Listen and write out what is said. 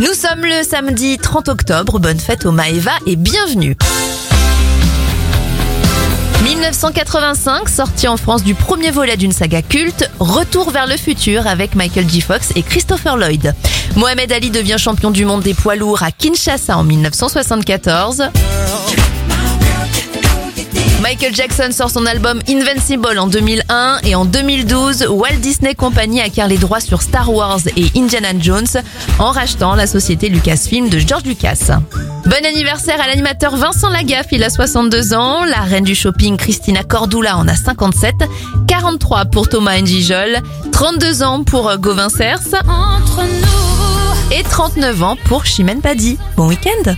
Nous sommes le samedi 30 octobre, bonne fête au Maeva et bienvenue 1985, sortie en France du premier volet d'une saga culte, Retour vers le futur avec Michael J. Fox et Christopher Lloyd. Mohamed Ali devient champion du monde des poids lourds à Kinshasa en 1974. Michael Jackson sort son album Invincible en 2001 et en 2012, Walt Disney Company acquiert les droits sur Star Wars et Indiana Jones en rachetant la société Lucasfilm de George Lucas. Bon anniversaire à l'animateur Vincent Lagaffe, il a 62 ans, la reine du shopping Christina Cordula en a 57, 43 pour Thomas Njijol, 32 ans pour Gauvin Cers et 39 ans pour Chimène Paddy. Bon week-end